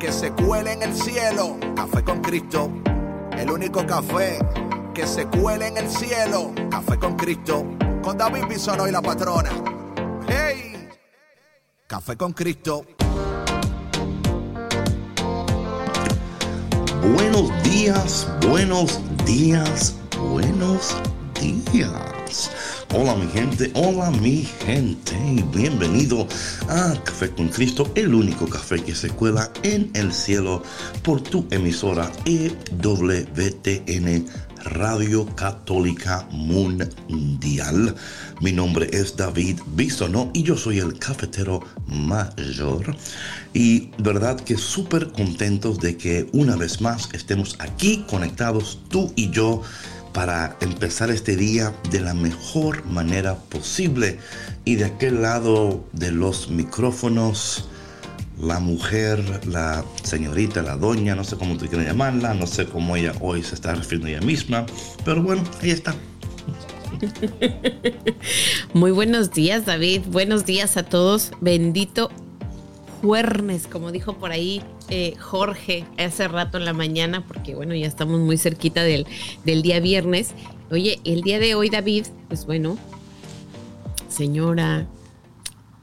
que se cuele en el cielo. Café con Cristo, el único café que se cuele en el cielo. Café con Cristo, con David Bisono y la patrona. ¡Hey! Café con Cristo. Buenos días, buenos días, buenos días. Hola mi gente, hola mi gente y bienvenido a Café con Cristo, el único café que se cuela en el cielo por tu emisora EWTN Radio Católica Mundial. Mi nombre es David Bisonó y yo soy el cafetero mayor. Y verdad que súper contentos de que una vez más estemos aquí conectados tú y yo para empezar este día de la mejor manera posible. Y de aquel lado de los micrófonos, la mujer, la señorita, la doña, no sé cómo tú quieres llamarla, no sé cómo ella hoy se está refiriendo a ella misma, pero bueno, ahí está. Muy buenos días, David. Buenos días a todos. Bendito Juernes, como dijo por ahí eh, Jorge hace rato en la mañana, porque bueno, ya estamos muy cerquita del, del día viernes. Oye, el día de hoy, David, pues bueno, señora,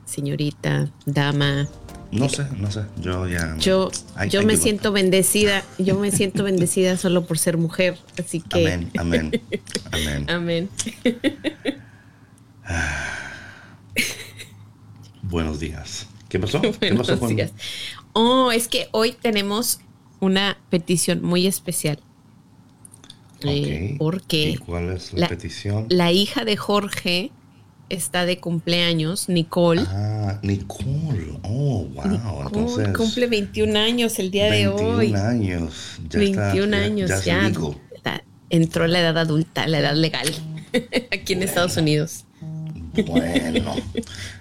señorita, dama. No sé, no sé, yo ya... Yo, yo me siento bendecida, yo me siento bendecida solo por ser mujer, así que... Amén, amén, amén. amén. Buenos días. ¿Qué pasó? ¿Qué pasó con... Oh, es que hoy tenemos una petición muy especial. Eh, porque cuál es la, petición? La hija de Jorge está de cumpleaños, Nicole. Ah, Nicole. Oh, wow. Entonces, cumple 21 años el día de hoy. 21 años. Ya 21 años, ya. entró la edad adulta, la edad legal, aquí en Estados Unidos. Bueno,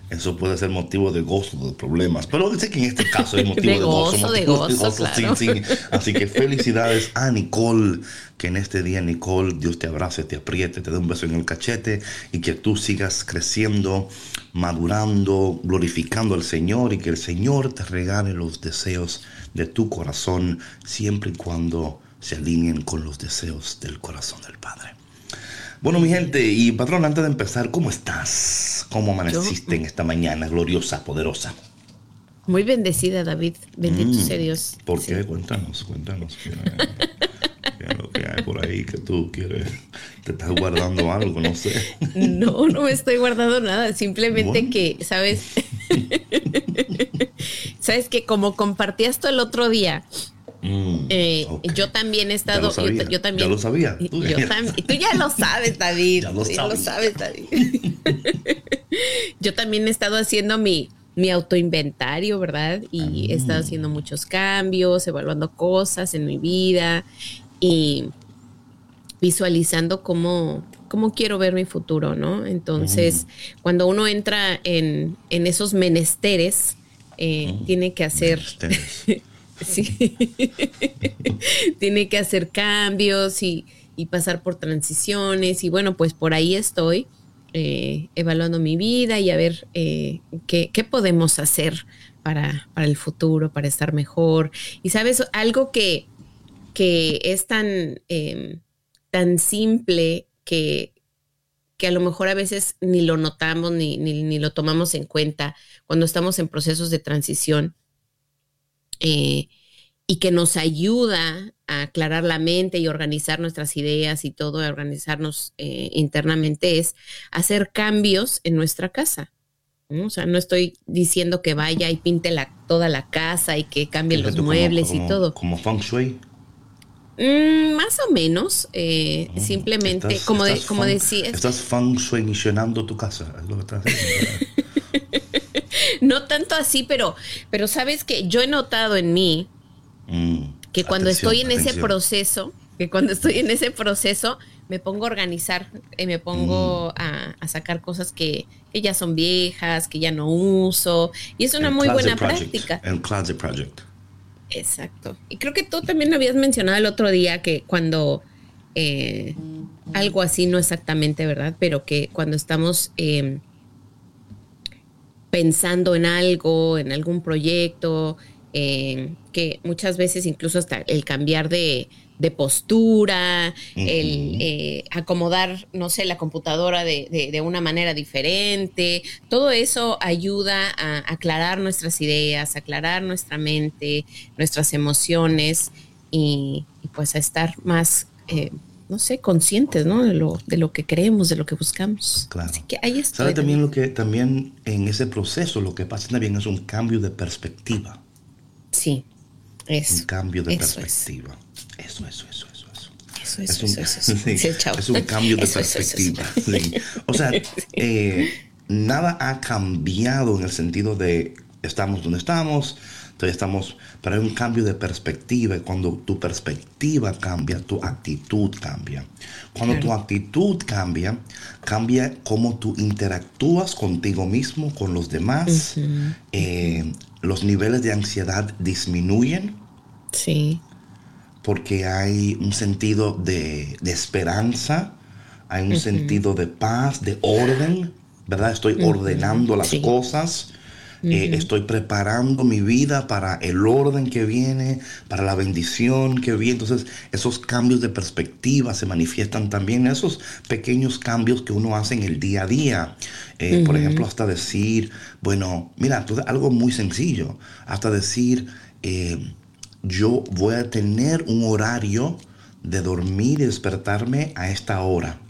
eso puede ser motivo de gozo, de problemas. Pero sé que en este caso es motivo de, gozo. De gozo, Así que felicidades a Nicole. Que en este día, Nicole, Dios te abrace, te apriete, te dé un beso en el cachete y que tú sigas creciendo, madurando, glorificando al Señor y que el Señor te regale los deseos de tu corazón siempre y cuando se alineen con los deseos del corazón del Padre. Bueno, mi gente, y patrón, antes de empezar, ¿cómo estás? ¿Cómo amaneciste en esta mañana gloriosa, poderosa? Muy bendecida, David. Bendito mm, sea Dios. ¿Por qué? Cuéntanos, cuéntanos. ¿Qué, es lo que hay por ahí que tú quieres? ¿Te estás guardando algo? No sé. No, no me estoy guardando nada. Simplemente que, ¿sabes? ¿Sabes que como compartías tú el otro día, Mm, eh, yo también he estado. Yo, también. Ya lo sabía. Tú, ya lo sabes, David. ya lo, sabes, David. yo también he estado haciendo mi, mi autoinventario, ¿verdad? Y he estado haciendo muchos cambios, evaluando cosas en mi vida y visualizando cómo, cómo quiero ver mi futuro, ¿no? Entonces, mm. cuando uno entra en, en esos menesteres, eh, mm. tiene que hacer. Sí. Tiene que hacer cambios y, pasar por transiciones. Y bueno, pues por ahí estoy eh, evaluando mi vida y a ver eh, qué, podemos hacer para, el futuro, para estar mejor. Y sabes, algo que, que es tan, em, tan simple que, que a lo mejor a veces ni lo notamos ni, ni, ni lo tomamos en cuenta cuando estamos en procesos de transición eh, y que nos ayuda a aclarar la mente y organizar nuestras ideas y todo, a organizarnos eh, internamente, es hacer cambios en nuestra casa. O sea, no estoy diciendo que vaya y pinte la, toda la casa y que cambie los muebles y todo. ¿Como feng shui? Mm, más o menos, eh, mm, simplemente, como, de, como decía. Estás feng shuicionando tu casa, es lo que estás no tanto así, pero, pero sabes que yo he notado en mí mm. que cuando estoy en ese proceso, que cuando estoy en ese proceso me pongo a organizar, eh, me pongo mm. a, sacar cosas que, ya son viejas, que ya no uso, y es una muy buena práctica. El Closet Project. Exacto. Y creo que tú también habías mencionado el otro día que cuando eh, algo así, no exactamente, ¿verdad? Pero que cuando estamos em, pensando en algo, en algún proyecto, que muchas veces incluso hasta el cambiar de, postura, el eh, acomodar, no sé, la computadora de, una manera diferente. Todo eso ayuda a aclarar nuestras ideas, aclarar nuestra mente, nuestras emociones y, pues a estar más, eh, no sé, conscientes, ¿no? De lo, de lo que creemos, de lo que buscamos. Claro. Así que ahí está. ¿Sabe también lo que, también en ese proceso lo que pasa también es un cambio de perspectiva. Sí. Un cambio de perspectiva. Eso, eso, eso, eso. Eso, eso, es un, es un cambio de perspectiva. O sea, eh, nada ha cambiado en el sentido de estamos donde estamos, todavía estamos, pero hay un cambio de perspectiva y cuando tu perspectiva cambia, tu actitud cambia. Cuando tu actitud cambia, cambia cómo tú interactúas contigo mismo, con los demás, eh, los niveles de ansiedad disminuyen. Sí. Porque hay un sentido de, esperanza, hay un sentido de paz, de orden, ¿verdad? Estoy ordenando las cosas. Eh, estoy preparando mi vida para el orden que viene, para la bendición que viene. Entonces, esos cambios de perspectiva se manifiestan también esos pequeños cambios que uno hace en el día a día. Eh, por ejemplo, hasta decir, bueno, mira, algo muy sencillo, hasta decir, eh, yo voy a tener un horario de dormir y despertarme a esta hora.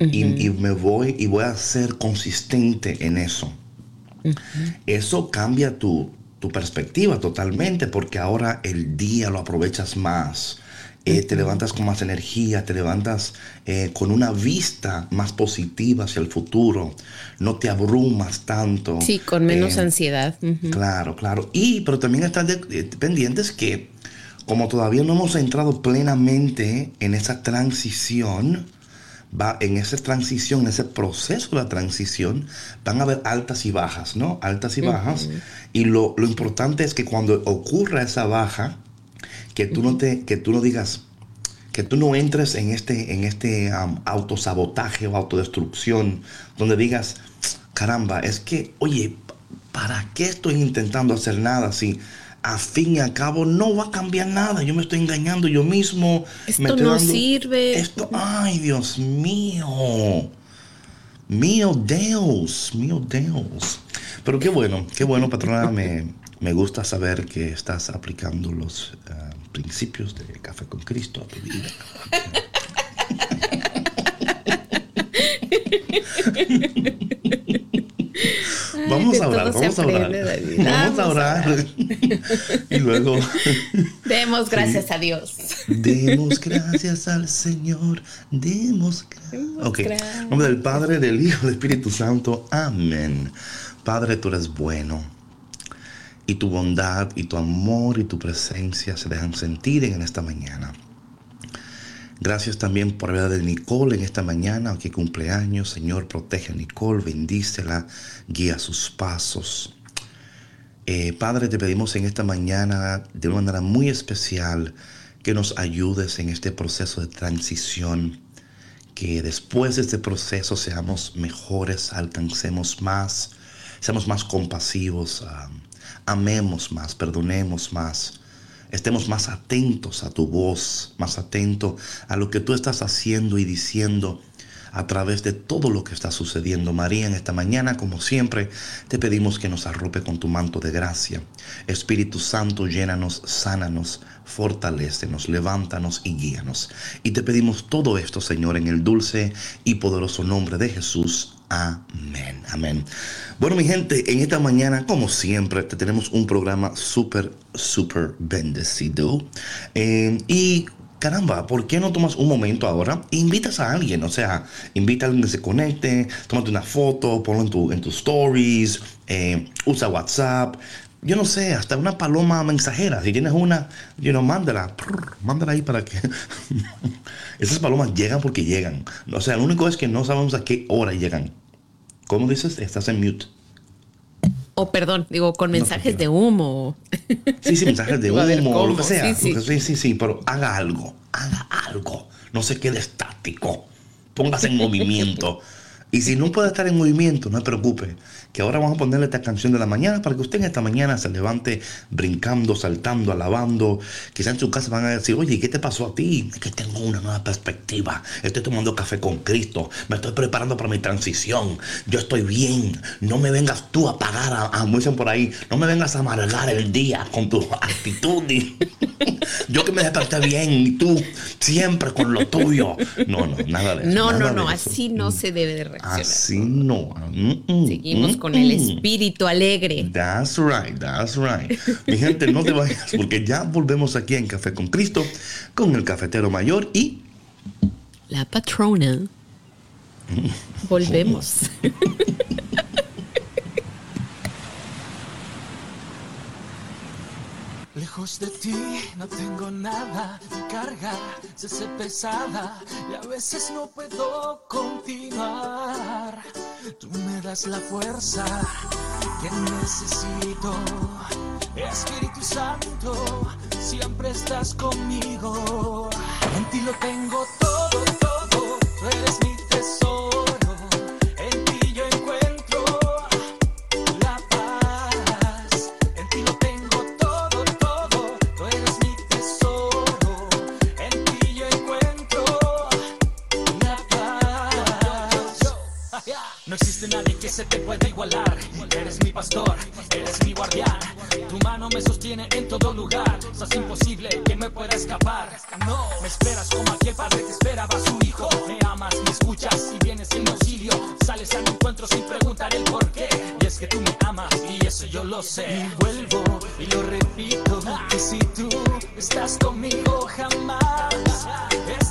y, y, me voy y voy a ser consistente en eso. Eso cambia tu, perspectiva totalmente porque ahora el día lo aprovechas más. Eh, te levantas con más energía, te levantas eh, con una vista más positiva hacia el futuro, no te abrumas tanto. Sí, con menos eh, ansiedad. Claro, claro. Y, pero también estás pendientes que como todavía no hemos entrado plenamente en esa transición, va en esa transición, en ese proceso de la transición, van a haber altas y bajas, ¿no? Altas y bajas. Y lo, importante es que cuando ocurra esa baja, que tú no te, que tú no digas, que tú no entres en este, en este autosabotaje o autodestrucción, donde digas, caramba, es que, oye, ¿para qué estoy intentando hacer nada si a fin y a cabo no va a cambiar nada. Yo me estoy engañando yo mismo. Esto no sirve. Esto, ay, Dios mío. Mío Dios, mío Dios. Pero qué bueno, qué bueno, patrona. Me, me gusta saber que estás aplicando los eh, principios de Café con Cristo a tu vida. vamos a orar, vamos a orar. Vamos a orar. y luego. Demos gracias a Dios. Demos gracias al Señor. Demos gracias. Ok. En nombre del Padre, del Hijo, del Espíritu Santo. Amén. Padre, tú eres bueno. Y tu bondad y tu amor y tu presencia se dejan sentir en esta mañana. Gracias también por la vida de Nicole en esta mañana, que cumpleaños. Señor, protege a Nicole, bendícela, guía sus pasos. Eh, Padre, te pedimos en esta mañana de una manera muy especial que nos ayudes en este proceso de transición, que después de este proceso seamos mejores, alcancemos más, seamos más compasivos, ah, amemos más, perdonemos más estemos más atentos a tu voz, más atentos a lo que tú estás haciendo y diciendo a través de todo lo que está sucediendo. María, en esta mañana, como siempre, te pedimos que nos arrope con tu manto de gracia. Espíritu Santo, llénanos, sánanos, fortalécenos, levántanos y guíanos. Y te pedimos todo esto, Señor, en el dulce y poderoso nombre de Jesús. Amén, amén. Bueno, mi gente, en esta mañana, como siempre, te tenemos un programa súper, súper bendecido. Eh, y caramba, ¿por qué no tomas un momento ahora e invitas a alguien? O sea, invita a alguien que se conecte, tómate una foto, ponlo en, en tus stories, eh, usa WhatsApp, yo no sé, hasta una paloma mensajera. Si tienes una, you know, mándala, mándala ahí para que... Esas palomas llegan porque llegan. O sea, lo único es que no sabemos a qué hora llegan. ¿Cómo dices? Estás en mute. O perdón, digo, con mensajes de humo. Sí, sí, mensajes de humo, lo que sea. Sí sí. sí, sí, pero haga algo, haga algo. No se quede estático. Póngase en movimiento. Y si no puede estar en movimiento, no se preocupe que ahora vamos a ponerle esta canción de la mañana para que usted en esta mañana se levante brincando, saltando, alabando. Quizá en su casa van a decir, oye, ¿qué te pasó a ti? Es que tengo una nueva perspectiva. Estoy tomando café con Cristo. Me estoy preparando para mi transición. Yo estoy bien. No me vengas tú a pagar, a, a dicen por ahí, no me vengas a amargar el día con tu actitud. Yo que me desperté bien y tú siempre con lo tuyo. No, no, nada de eso. No, no, no, así no se debe de. Así no. Mm, mm, Seguimos mm, con el espíritu alegre. That's right, that's right. Mi gente, no te vayas porque ya volvemos aquí en Café con Cristo con el cafetero mayor y... La patrona. Volvemos. De ti no tengo nada, mi carga se hace pesada y a veces no puedo continuar. Tú me das la fuerza que necesito. Espíritu Santo, siempre estás conmigo. En ti lo tengo todo, todo, tú eres mi se te puede igualar. Eres mi pastor, eres mi guardián. Tu mano me sostiene en todo lugar. Es imposible que me pueda escapar. No, me esperas como aquel padre que esperaba a su hijo. Me amas, me escuchas y vienes en auxilio. Sales al encuentro sin preguntar el por qué. Y es que tú me amas y eso yo lo sé. Y vuelvo y lo repito. Que si tú estás conmigo jamás estaré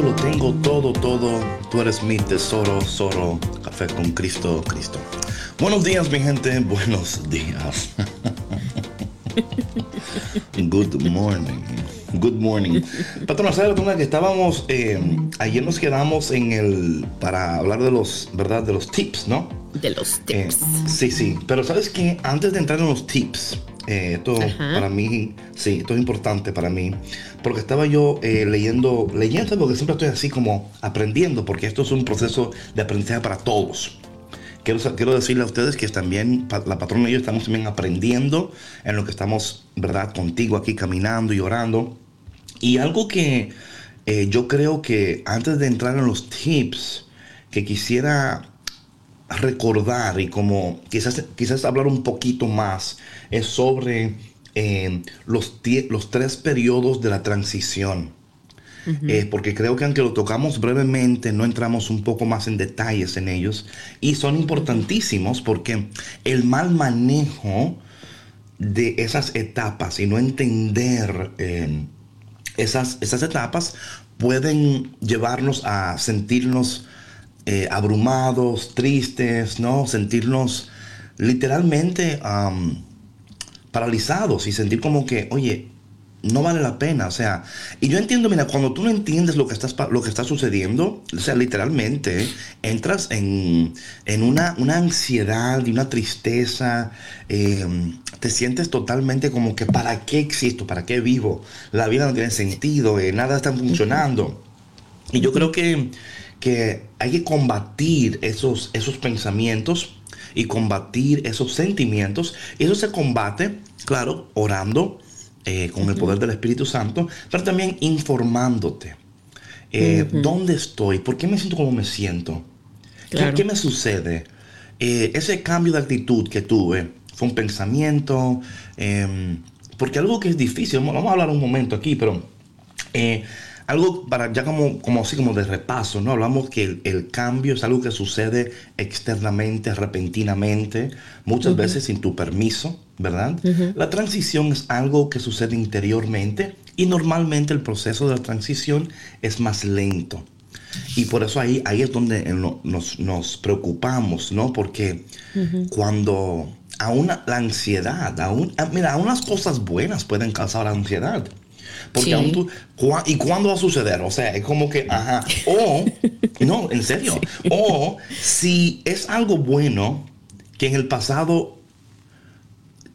lo tengo todo, todo. Tú eres mi tesoro, solo café con Cristo, Cristo. Buenos días, mi gente. Buenos días. Good morning. Good morning. Patrona, ¿sabes que estábamos, eh, ayer nos quedamos en el, para hablar de los, ¿verdad? De los tips, ¿no? De los tips. Eh, sí, sí. Pero sabes que antes de entrar en los tips, eh, esto para mí, sí, esto es importante para mí, porque estaba yo eh, leyendo, leyendo, porque siempre estoy así como aprendiendo, porque esto es un proceso de aprendizaje para todos. quiero, quiero decirle a ustedes que también la patrona y yo estamos también aprendiendo en lo que estamos, ¿verdad? Contigo aquí caminando y orando. Y algo que eh, yo creo que antes de entrar en los tips, que quisiera recordar y como quizás, quizás hablar un poquito más es sobre eh, los, los tres periodos de la transición. Eh, porque creo que aunque lo tocamos brevemente, no entramos un poco más en detalles en ellos. Y son importantísimos porque el mal manejo de esas etapas y no entender eh, esas, esas etapas pueden llevarnos a sentirnos eh, abrumados, tristes, ¿no? Sentirnos literalmente paralizados y sentir como que, oye, no vale la pena, o sea, y yo entiendo, mira, cuando tú no entiendes lo que, estás, lo que está sucediendo, o sea, literalmente entras en, una, una, ansiedad y una tristeza, em, te sientes totalmente como que, ¿para qué existo? ¿Para qué vivo? La vida no tiene sentido, eh, nada está funcionando. Y yo creo que, que hay que combatir esos, esos pensamientos y combatir esos sentimientos, y eso se combate, claro, orando, eh, con el poder del Espíritu Santo, pero también informándote. Eh, ¿Dónde estoy? ¿Por qué me siento como me siento? ¿Qué, me sucede? Eh, ese cambio de actitud que tuve fue un pensamiento, em, porque algo que es difícil, vamos a hablar un momento aquí, pero algo para ya como, como así como de repaso, ¿no? Hablamos que el, cambio es algo que sucede externamente, repentinamente, muchas veces sin tu permiso, ¿verdad? La transición es algo que sucede interiormente y normalmente el proceso de la transición es más lento. Y por eso ahí, ahí es donde nos, preocupamos, ¿no? Porque cuando aún la ansiedad, aún, mira, aún las cosas buenas pueden causar ansiedad. Porque aún tú, ¿y cuándo va a suceder? O sea, es como que, ajá, o, no, en serio, o si es algo bueno que en el pasado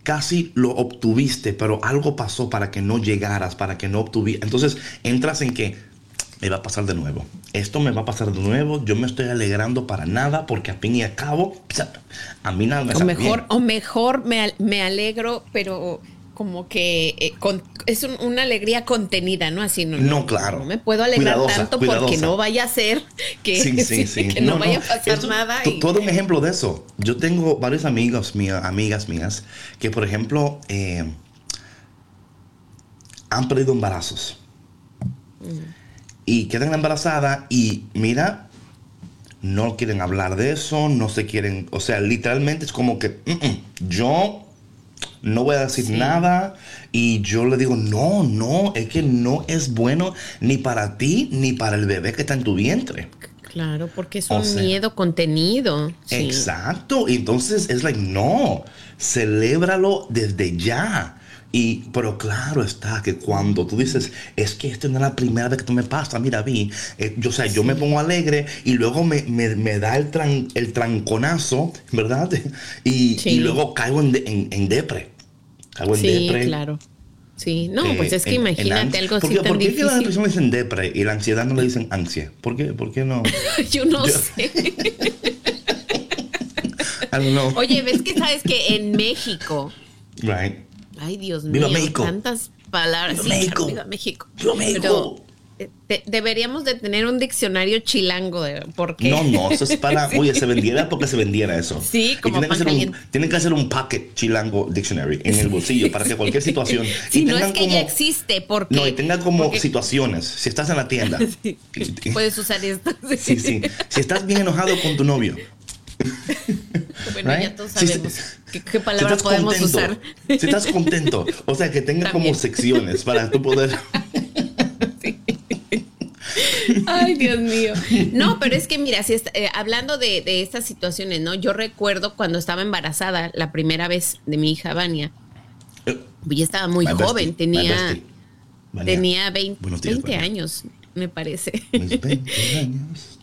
casi lo obtuviste, pero algo pasó para que no llegaras, para que no obtuvieras. Entonces entras en que me va a pasar de nuevo. Esto me va a pasar de nuevo. Yo me estoy alegrando para nada porque a fin y a cabo, a mí nada me o mejor, O mejor me, me alegro, pero como que eh, es una alegría contenida, ¿no? Así no. No, claro. No me puedo alegrar tanto porque no vaya a ser que, no, vaya a pasar nada. Todo un ejemplo de eso. Yo tengo varios amigos mías, amigas mías, que por ejemplo eh, han perdido embarazos. Mm. Y quedan embarazadas y mira, no quieren hablar de eso, no se quieren, o sea, literalmente es como que mm, mm, yo no voy a decir nada. Y yo le digo, no, no, es que no es bueno ni para ti ni para el bebé que está en tu vientre. Claro, porque es un miedo contenido. Exacto. Entonces es like, no, celébralo desde ya. Y, pero claro está que cuando tú dices, es que esta no es la primera vez que tú me pasa, mira, vi, eh, yo, o yo me pongo alegre y luego me, da el, el tranconazo, ¿verdad? Y, luego caigo en, en depre sí, claro. Sí, no, pues es que imagínate algo así tan ¿Por qué difícil? las personas dicen depre y la ansiedad no le dicen ansia? ¿Por qué, ¿Por qué no? Yo no sé. Oye, ¿ves que sabes que en México? Right. Ay, Dios mío. México. Tantas palabras. Viva México. Viva México. Viva México. Eh, deberíamos de tener un diccionario chilango de, porque no no eso es para oye se vendiera porque se vendiera eso sí como tienen, que hacer un, tienen que hacer un packet chilango dictionary en el bolsillo para que cualquier situación si no es que ya existe porque no y tenga como situaciones. Si estás en la tienda. Puedes usar esto sí sí. si estás bien enojado con tu novio. Bueno, ya todos sabemos qué, palabra podemos usar. Si estás contento, o sea, que tenga como secciones para tú poder Ay, Dios mío. No, pero es que mira, si eh, hablando de, estas situaciones, ¿no? Yo recuerdo cuando estaba embarazada la primera vez de mi hija Vania. Eh, yo estaba muy joven, tenía, tenía 20, años, me parece. 20 años.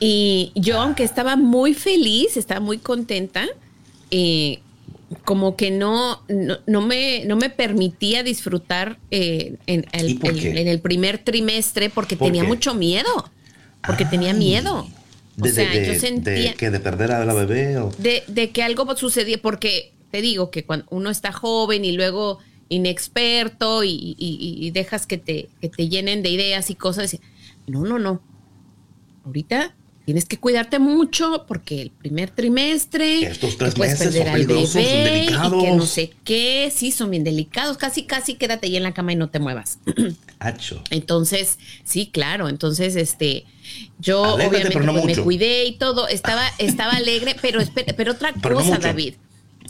Y yo, aunque estaba muy feliz, estaba muy contenta, eh, como que no, no, me, no me permitía disfrutar eh, en, el, en, el, primer trimestre porque tenía mucho miedo. Porque tenía miedo. O De, sea, de, yo sentía de que de perder a la bebé o... de, de que algo sucedía, porque te digo que cuando uno está joven y luego inexperto y, y- y- dejas que te, que te llenen de ideas y cosas, decía, no, no, no. Ahorita tienes que cuidarte mucho porque el primer trimestre Estos tres puedes meses perder al bebé y que no sé qué, sí, son bien delicados, casi, casi quédate ahí en la cama y no te muevas. Hacho. Entonces, sí, claro. Entonces, este, yo Alégrate, obviamente no pues, me cuidé y todo. Estaba, estaba alegre, pero pero otra Pero cosa. David.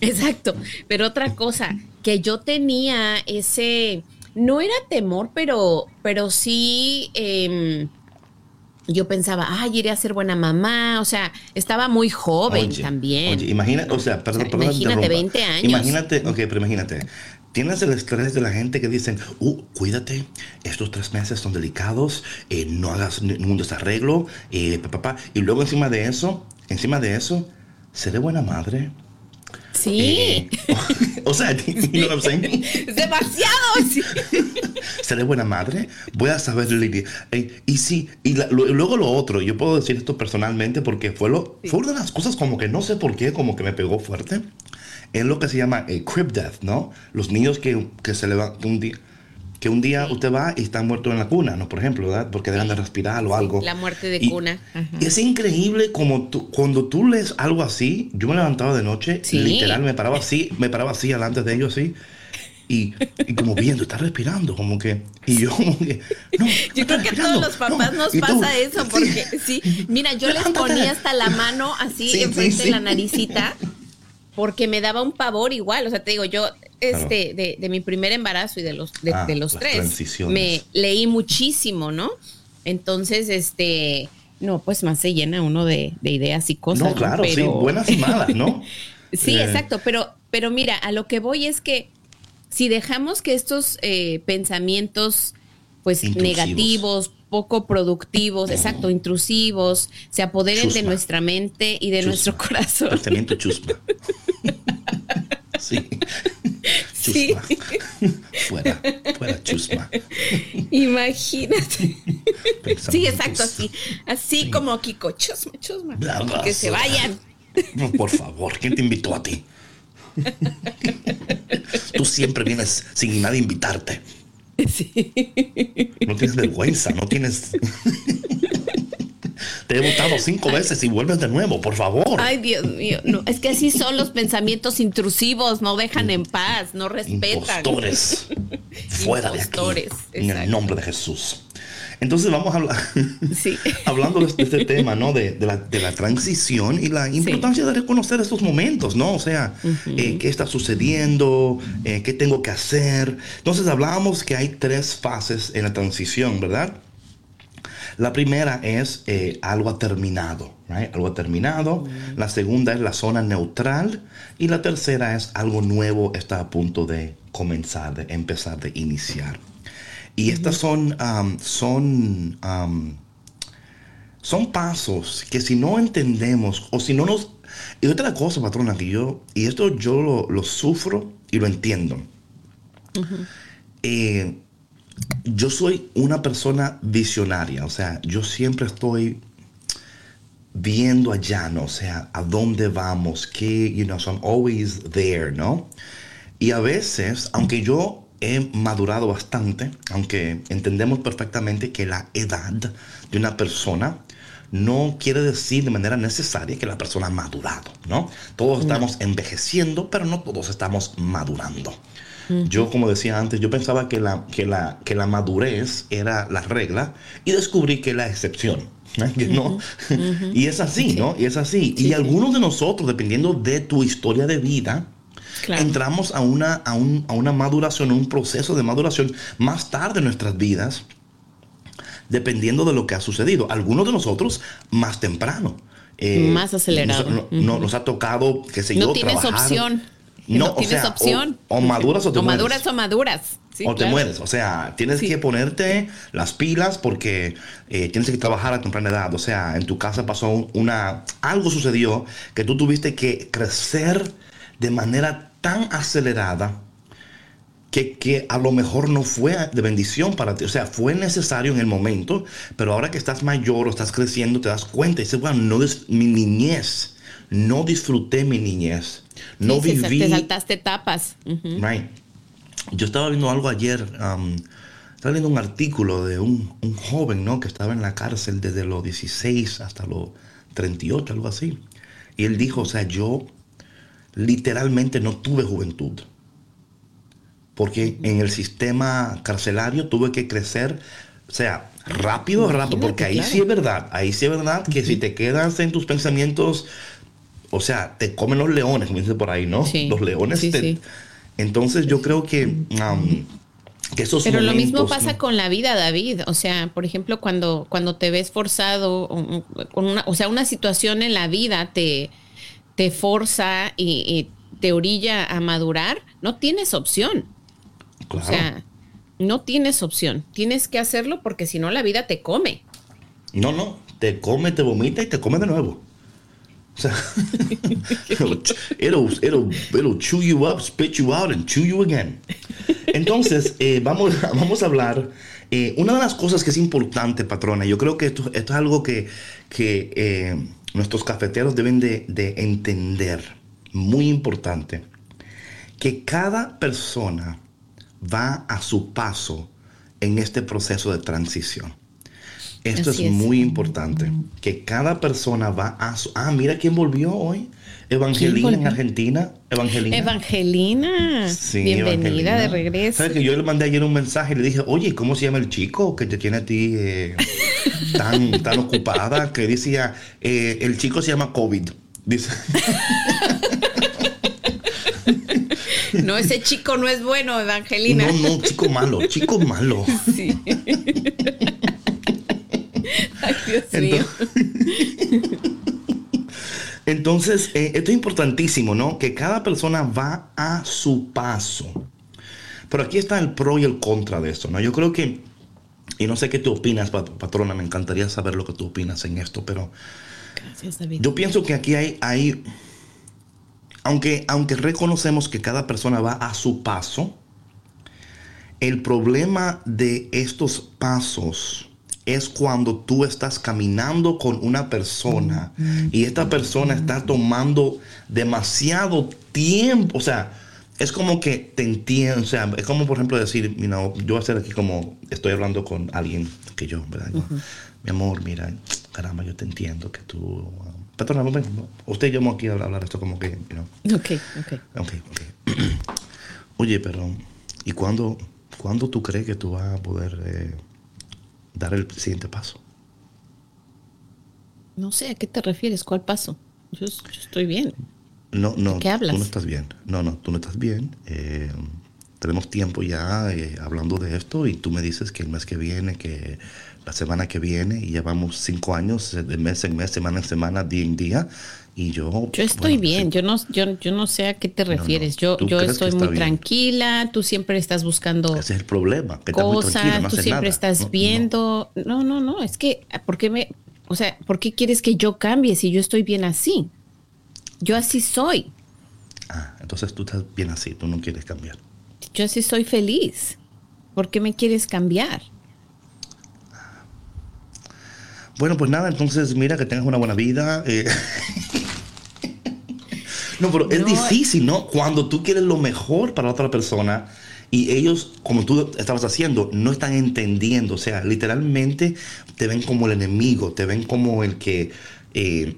Exacto. Pero otra cosa, que yo tenía ese, no era temor, pero, pero sí, em, yo pensaba, ay, iré a ser buena mamá. O sea, estaba muy joven Oye, también. Oye, imagínate, o sea, perdón, O sea, perdón imagínate, interrumpa. 20 años. Imagínate, ok, pero imagínate. Tienes el estrés de la gente que dicen, uh, cuídate, estos tres meses son delicados, eh, no hagas ni- ningún desarreglo, eh, pa, pa, pa. y luego encima de eso, encima de eso, seré buena madre. Sí. Eh, o sea, you know what I'm saying? Es demasiado. sí. seré buena madre, voy a saber lidiar. Eh, y sí, y la- lo- luego lo otro, yo puedo decir esto personalmente porque fue, lo, fue una de las cosas como que no sé por qué, como que me pegó fuerte. Es lo que se llama eh, crib death, ¿no? Los niños que, que se levantan un día. Que un día usted va y están muertos en la cuna, ¿no? Por ejemplo, ¿verdad? Porque dejan de respirar o algo. la muerte de Y- cuna. Ajá. y es increíble como tú, cuando tú lees algo así, yo me levantaba de noche, Sí. literal, me paraba así, me paraba así delante de ellos así, y, y como viendo, está respirando, como que, y yo como que, no, Yo está creo que a todos los papás no". nos Y tú, pasa eso, sí. porque sí, mira, yo les Levántate. ponía hasta la mano así Sí, sí, enfrente sí. de la naricita, porque me daba un pavor igual. O sea, te digo, yo este, de, de mi primer embarazo y de los, de, Ah, de los tres, me leí muchísimo, ¿no? Entonces, este, no, pues más se llena uno de, de ideas y cosas. No, claro, sí, buenas y malas, ¿no? Sí, Eh, exacto, pero, pero mira, a lo que voy es que si dejamos que estos eh, pensamientos pues Intrusivos. negativos, poco productivos, exacto, intrusivos, se apoderen de nuestra mente y de Chusma. nuestro corazón. Pensamiento chusma. Sí. Sí. Chusma. Fuera, fuera chusma. Imagínate. Sí, exacto, así, así como Kiko, chusma, chusma, Bla, bla, que se vayan. No, por favor, ¿quién te invitó a ti? Tú siempre vienes sin nadie invitarte. Sí. No tienes vergüenza, no tienes. Te he votado cinco veces y vuelves de nuevo, por favor. Ay, Dios mío, no, es que así son los pensamientos intrusivos, no dejan en paz, no respetan. Impostores. Fuera de aquí. En el exacto. nombre de Jesús. Entonces vamos a hablar, Sí. hablando de este- tema, ¿no? De, de la, de la transición y la importancia de reconocer estos momentos, ¿no? O sea, eh, qué está sucediendo, Eh, qué tengo que hacer. Entonces hablábamos que hay tres fases en la transición, ¿verdad? La primera es eh, algo ha terminado, right? algo ha terminado. La segunda es la zona neutral. Y la tercera es algo nuevo está a punto de comenzar, de empezar, de iniciar. Y estas son, um, son, um, son pasos que si no entendemos o si no nos... Y otra cosa, patrona, que yo, y esto yo lo, lo sufro y lo entiendo. Eh, yo soy una persona visionaria, o sea, yo siempre estoy viendo allá, ¿no? O sea, a dónde vamos, qué, you know, so I'm always there, ¿no? Y a veces, aunque yo he madurado bastante, aunque entendemos perfectamente que la edad de una persona no quiere decir de manera necesaria que la persona ha madurado, ¿no? Todos estamos envejeciendo, pero no todos estamos madurando. Yo, como decía antes, yo pensaba que la, que la, que la madurez era la regla y descubrí que la excepción. ¿eh? No. y es así, ¿no? Y es así. y algunos de nosotros, dependiendo de tu historia de vida, Claro. entramos a una, a, un- a una maduración, un proceso de maduración más tarde en nuestras vidas, dependiendo de lo que ha sucedido. Algunos de nosotros más temprano. Eh, Más acelerado. Nos, no- no- nos ha tocado, qué sé No tienes trabajar. opción. No, No, o tienes sea, o- opción. O, maduras o te o mueres. maduras o maduras. Sí, o te claro. mueres. O sea, tienes Sí. que ponerte las pilas porque eh, tienes que trabajar a temprana edad. O sea, en tu casa pasó un- una. Algo sucedió que tú tuviste que crecer de manera tan acelerada que, que, a lo mejor no fue de bendición para ti. O sea, fue necesario en el momento, pero ahora que estás mayor o estás creciendo, te das cuenta y dices, bueno, no es mi niñez. No disfruté mi niñez. No Sí, viví. Te saltaste etapas. Right. Yo estaba viendo algo ayer, um, estaba viendo un artículo de un, un joven, ¿no? Que estaba en la cárcel desde los 16 hasta los 38, algo así. Y él dijo, o sea, yo literalmente no tuve juventud. Porque en el sistema carcelario tuve que crecer, o sea, rápido, rápido, Imagínate, porque ahí claro. sí es verdad, ahí sí es verdad que si te quedas en tus pensamientos, o sea, te comen los leones, como dice por ahí, ¿no? Sí, Los leones sí, te, sí. entonces yo creo que, um, que esos Pero lo mismo pasa ¿no? con la vida, David. O sea, por ejemplo, cuando, cuando te ves forzado, con una, o sea, una situación en la vida te, te forza y, y te orilla a madurar, no tienes opción. Claro. O sea, no tienes opción. Tienes que hacerlo porque si no la vida te come. no, no, te come, te vomita y te come de nuevo. O sea, it'll, it'll, it'll chew you up, spit you out and chew you again. Entonces, eh, vamos, vamos a hablar. eh, una de las cosas que es importante, patrona, yo creo que esto, esto es algo que, que eh, nuestros cafeteros deben de, de entender, muy importante, que cada persona va a su paso en este proceso de transición. Esto es. muy importante, que cada persona va a su... Ah, mira quién volvió hoy. Evangelina en? Argentina. Evangelina. Evangelina, Sí, bienvenida Evangelina. de regreso. ¿Sabes que yo le mandé ayer un mensaje y le dije, oye, ¿cómo se llama el chico que te tiene a ti eh, tan, tan ocupada? Que decía, eh, el chico se llama COVID. Dice, No, ese chico no es bueno, Evangelina. no, no, chico malo, chico malo. Sí. Ay, Dios mío. Entonces, eh, esto es importantísimo, ¿no? Que cada persona va a su paso. Pero aquí está el pro y el contra de esto, ¿no? Yo creo que, y no sé qué tú opinas, pat- patrona, me encantaría saber lo que tú opinas en esto, pero Gracias, David. yo pienso que aquí hay, hay aunque, aunque reconocemos que cada persona va a su paso, el problema de estos pasos es cuando tú estás caminando con una persona y esta persona está tomando demasiado tiempo. O sea, es como que te entiende. O sea, es como por ejemplo decir, know, yo voy a hacer aquí como estoy hablando con alguien que yo, ¿verdad? Yo, Mi amor, mira, caramba, yo te entiendo que tú... uh, Perdona, usted y yo vamos aquí a hablar esto como que, you know, Ok, ok. Ok, ok. Oye, pero ¿y cuándo, cuándo tú crees que tú vas a poder eh, dar el siguiente paso? No sé, ¿a qué te refieres? ¿Cuál paso? Yo, yo estoy bien. No, no. qué hablas? Tú no estás bien. No, no, tú no estás bien. Eh, tenemos tiempo ya eh, hablando de esto y tú me dices que el mes que viene, que la semana que viene, y ya vamos cinco años eh, de mes en mes, semana en semana, día en día. Y yo. Yo estoy bueno, bien, sí. yo no, yo, yo no sé a qué te no. refieres. Yo, ¿Tú yo estoy muy bien? tranquila, tú siempre estás buscando Ese es el problema. Que estás muy cosas, no tú siempre nada. estás No, no. viendo. No, no, no, es que, ¿por qué me, o sea, ¿por qué quieres que yo cambie si yo estoy bien así? Yo así soy, Ah, entonces tú estás bien así, tú no quieres cambiar. yo así soy feliz. ¿Por qué me quieres cambiar? Bueno, pues nada, entonces mira que tengas una buena vida. eh. no, pero es No. difícil, ¿no? Cuando tú quieres lo mejor para otra persona y ellos, como tú estabas haciendo, no están entendiendo. O sea, literalmente te ven como el enemigo, te ven como el que... eh,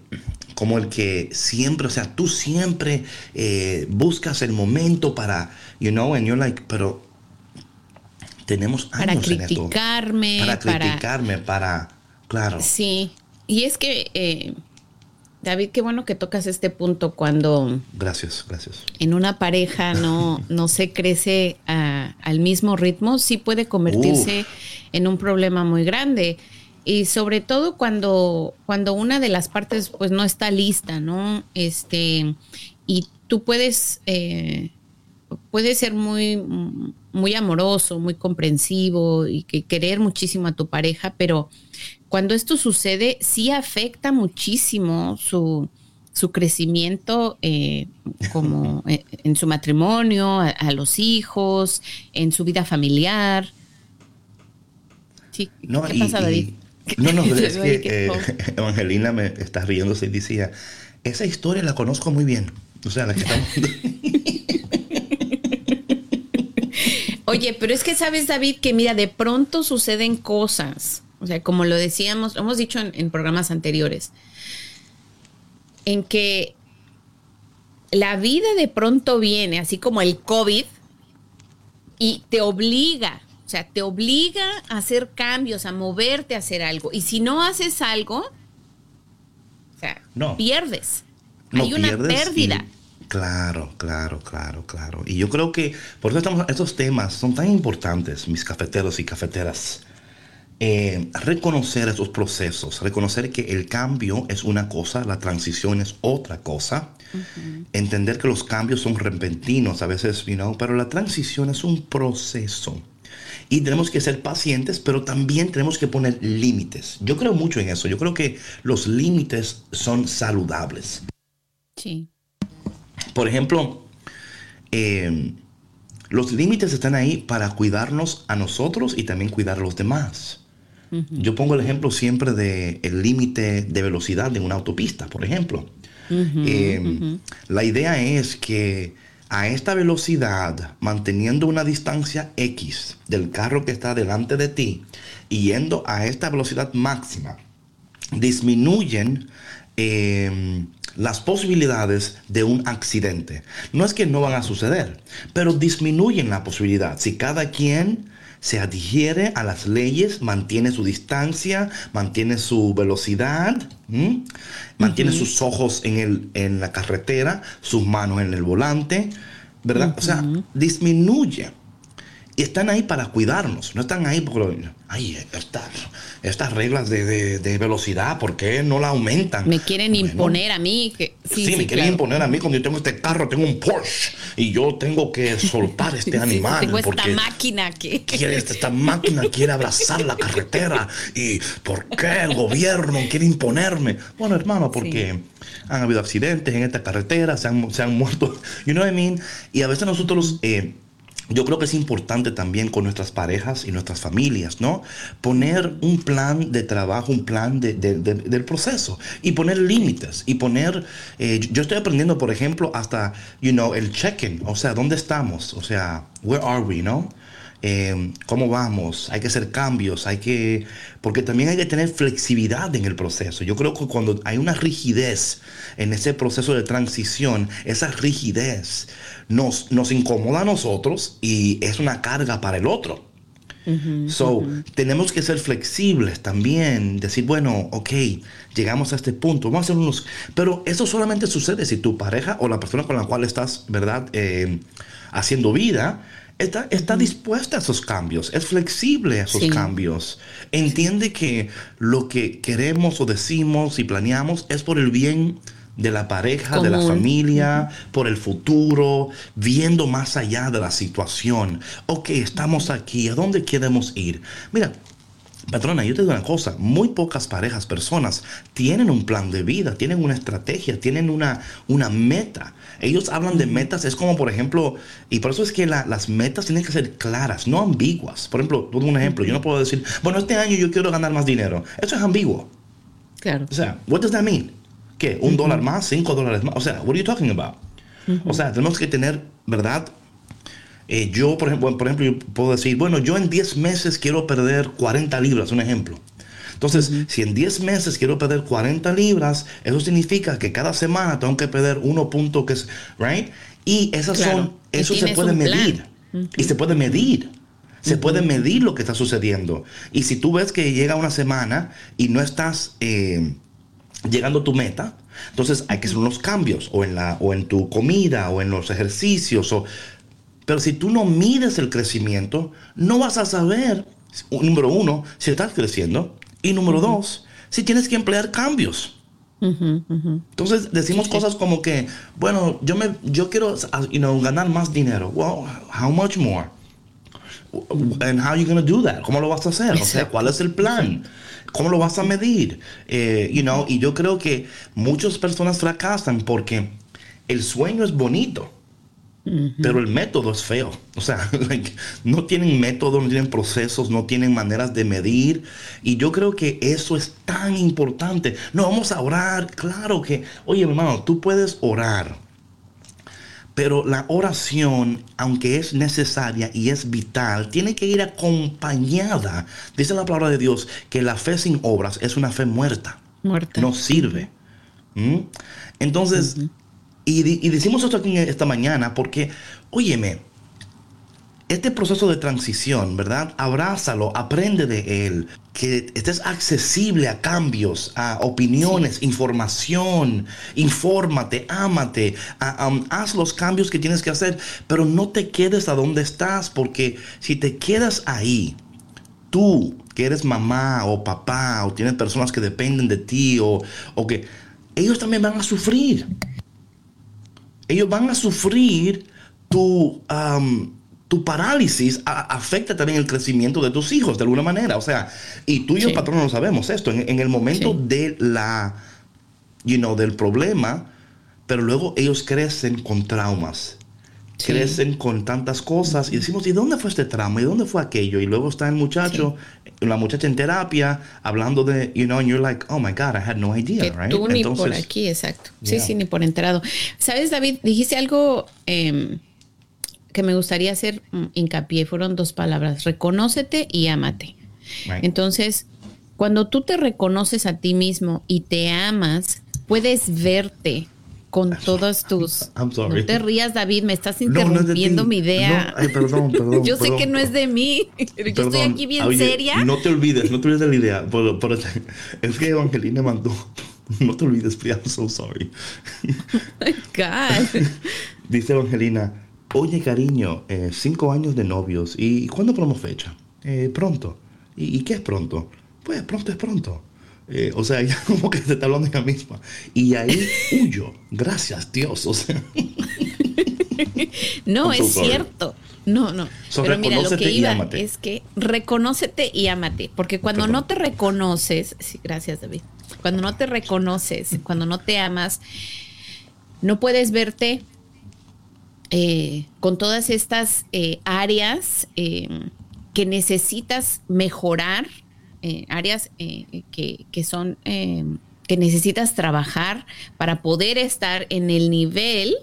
como el que siempre, o sea, tú siempre eh, buscas el momento para, you know, and you're like, pero tenemos Para años en esto. criticarme, Para para- criticarme, para, claro. Sí, y es que, eh, David, qué bueno que tocas este punto cuando Gracias, gracias. en una pareja no, no se crece a- al mismo ritmo, sí puede convertirse en un problema muy grande. Y sobre todo cuando, cuando una de las partes pues no está lista, ¿no? Este, y tú puedes, eh, puedes ser muy, muy amoroso, muy comprensivo y que querer muchísimo a tu pareja, pero cuando esto sucede, sí afecta muchísimo su, su crecimiento eh, como eh, en su matrimonio, a, los hijos, en su vida familiar. Sí, ¿Qué pasa, David? No, no, es que eh, Evangelina me está riéndose y decía, esa historia la conozco muy bien. O sea, la que estamos... Oye, pero es que sabes, David, que mira, de pronto suceden cosas. O sea, como lo decíamos, lo hemos dicho en programas anteriores en que la vida de pronto viene, así como el COVID, y te obliga, o sea, te obliga a hacer cambios, a moverte a hacer algo. Y si no haces algo, o sea, no, pierdes. Hay una pérdida. Claro, claro, claro, claro. Y yo creo que por eso estamos, estos temas son tan importantes, mis cafeteros y cafeteras. Eh, reconocer esos procesos, reconocer que el cambio es una cosa, la transición es otra cosa, entender que los cambios son repentinos a veces, you know, pero la transición es un proceso. Y tenemos que ser pacientes, pero también tenemos que poner límites. Yo creo mucho en eso. Yo creo que los límites son saludables. Sí. Por ejemplo, eh, los límites están ahí para cuidarnos a nosotros y también cuidar a los demás. Yo pongo el ejemplo siempre del el límite de velocidad de una autopista, por ejemplo. Em, la idea es que a esta velocidad, manteniendo una distancia X del carro que está delante de ti y yendo a esta velocidad máxima, disminuyen em, las posibilidades de un accidente. No es que no van a suceder, pero disminuyen la posibilidad. Si cada quien se adhiere a las leyes, mantiene su distancia, mantiene su velocidad, mantiene sus ojos en, el, en la carretera, sus manos en el volante, ¿verdad? O sea, disminuye y están ahí para cuidarnos, no están ahí porque, ay, estas, estas reglas de, velocidad, ¿por qué no la aumentan? Me quieren imponer a mí. Que, sí, me quieren imponer a mí cuando yo tengo este carro, tengo un Porsche y yo tengo que soltar este animal. tengo esta máquina que... Quiere, esta máquina quiere abrazar la carretera y ¿por qué el gobierno quiere imponerme? Bueno, hermano, porque han habido accidentes en esta carretera, se han, se han muerto, you know what I mean? Y a veces nosotros... Eh, yo creo que es importante también con nuestras parejas y nuestras familias, ¿no? Poner un plan de trabajo, un plan del proceso y poner límites y poner, eh, yo estoy aprendiendo, por ejemplo, hasta, you know, el check-in, o sea, ¿dónde estamos? O sea, where are we, ¿no? Eh, cómo vamos, hay que hacer cambios, hay que, porque también hay que tener flexibilidad en el proceso. Yo creo que cuando hay una rigidez en ese proceso de transición, esa rigidez nos, nos incomoda a nosotros y es una carga para el otro. so, tenemos que ser flexibles también, decir, bueno, ok, llegamos a este punto, vamos a hacer unos... Pero eso solamente sucede si tu pareja o la persona con la cual estás, ¿verdad?, eh, haciendo vida, está, está dispuesta a esos cambios, es flexible a esos cambios. Entiende que lo que queremos o decimos y planeamos es por el bien de la pareja, de la familia, por el futuro, viendo más allá de la situación. Ok, estamos aquí, ¿a dónde queremos ir? Mira, Patrona, yo te digo una cosa, muy pocas parejas, personas, tienen un plan de vida, tienen una estrategia, tienen una, una meta. Ellos hablan de metas, es como por ejemplo, y por eso es que las metas tienen que ser claras, no ambiguas. Por ejemplo, todo un ejemplo, yo no puedo decir, bueno, este año yo quiero ganar más dinero. Eso es ambiguo. Claro. O sea, what does that mean? ¿Qué? ¿Un dólar más? ¿Cinco dólares más? O sea, what are you talking about? O sea, tenemos que tener, ¿verdad? Eh, yo, por ejemplo, por ejemplo, yo puedo decir, bueno, yo en 10 meses quiero perder 40 libras, un ejemplo. Entonces, si en 10 meses quiero perder 40 libras, eso significa que cada semana tengo que perder uno punto que es, right? Y esas son, eso se puede medir. Y se puede medir. Se puede medir lo que está sucediendo. Y si tú ves que llega una semana y no estás... Eh, llegando a tu meta, entonces hay que hacer unos cambios o en, la, o en tu comida o en los ejercicios. O, pero si tú no mides el crecimiento, no vas a saber, número uno, si estás creciendo y número dos, si tienes que emplear cambios. Entonces decimos cosas como que, bueno, yo, me, yo quiero you know, ganar más dinero. Well, how much more? And how you going to do that? ¿Cómo lo vas a hacer? O sea, ¿cuál es el plan? ¿Cómo lo vas a medir? Eh, you know, y yo creo que muchas personas fracasan porque el sueño es bonito. Pero el método es feo. O sea, no tienen método, no tienen procesos, no tienen maneras de medir. Y yo creo que eso es tan importante. No, vamos a orar. Claro que, oye, hermano, tú puedes orar. Pero la oración, aunque es necesaria y es vital, tiene que ir acompañada. Dice la palabra de Dios que la fe sin obras es una fe muerta. Muerta. No sirve. ¿Mm? Entonces, y, decimos esto aquí esta mañana porque, óyeme, este proceso de transición, ¿verdad? Abrázalo, aprende de él, que estés accesible a cambios, a opiniones, información, infórmate, ámate, haz los cambios que tienes que hacer, pero no te quedes a donde estás, porque si te quedas ahí, tú que eres mamá o papá o tienes personas que dependen de ti o, o que ellos también van a sufrir ellos van a sufrir tu, tu parálisis, afecta también el crecimiento de tus hijos de alguna manera. O sea, y tú y yo, patrón, no sabemos esto. En, el momento de la, you know, del problema, pero luego ellos crecen con traumas crecen con tantas cosas y decimos, ¿y dónde fue este trauma? ¿Y dónde fue aquello? Y luego está el muchacho, la muchacha en terapia, hablando de, you know, and you're like, oh my God, I had no idea, right? Tú ni por aquí, exacto. Sí, sí, ni por enterado. ¿Sabes, David? Dijiste algo em, que me gustaría hacer mm, hincapié. Fueron dos palabras, reconócete y ámate. Entonces, cuando tú te reconoces a ti mismo y te amas, puedes verte con todas tus... I'm sorry. No te rías, David, me estás interrumpiendo mi idea. ay, perdón, perdón. Yo sé que no es de mí, pero yo estoy aquí bien seria. No te olvides, no te olvides de la idea. Pero, es que Evangelina mandó... No te olvides, please, I'm so sorry. My God. Dice Evangelina, oye cariño, eh, cinco años de novios, ¿y cuándo ponemos fecha? Eh, pronto. ¿Y, ¿Y qué es pronto? Pues pronto es pronto. Eh, o sea, ella como que se está hablando ella misma. Y ahí huyo. Gracias, Dios. O sea. no, es cierto. No, no. Pero mira, lo que iba es que reconócete y ámate. Porque cuando no te reconoces, sí, gracias, David. Cuando no te reconoces, cuando no te amas, no puedes verte eh, con todas estas eh, áreas que necesitas mejorar eh, áreas eh, que, son eh, que necesitas trabajar para poder estar en el nivel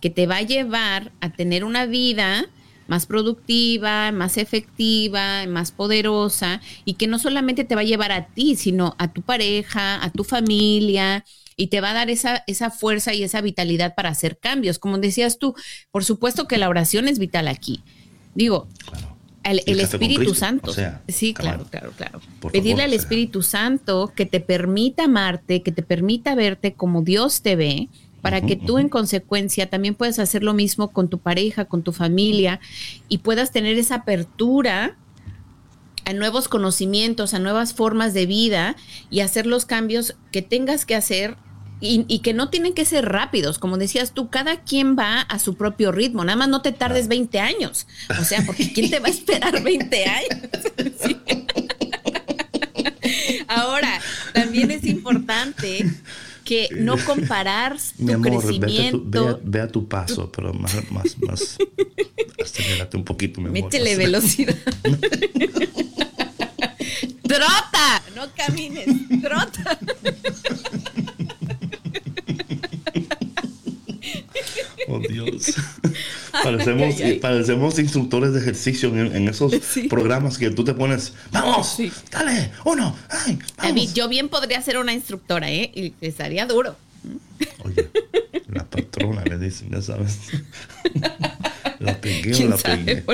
que te va a llevar a tener una vida más productiva, más efectiva, más poderosa y que no solamente te va a llevar a ti, sino a tu pareja, a tu familia y te va a dar esa, esa fuerza y esa vitalidad para hacer cambios. Como decías tú, por supuesto que la oración es vital aquí. Digo, el, Espíritu Santo. sí, claro, claro, claro. Pedirle al Espíritu Santo que te permita amarte, que te permita verte como Dios te ve, para que tú en consecuencia también puedas hacer lo mismo con tu pareja, con tu familia y puedas tener esa apertura a nuevos conocimientos, a nuevas formas de vida y hacer los cambios que tengas que hacer y, que no tienen que ser rápidos, como decías tú, cada quien va a su propio ritmo, nada más no te tardes 20 años, o sea, porque ¿quién te va a esperar 20 años? Ahora, también es importante que no comparar tu crecimiento. Ve a, tu paso, pero más, más, más, acelérate un poquito, mi Métele velocidad. trota, no camines, trota. Oh, Dios. parecemos, parecemos instructores de ejercicio en, esos programas que tú te pones, vamos, dale, uno, ay, vamos. yo bien podría ser una instructora, ¿eh? Y estaría duro. Oye, la patrona le dicen, ya sabes. la pegué o la pegué.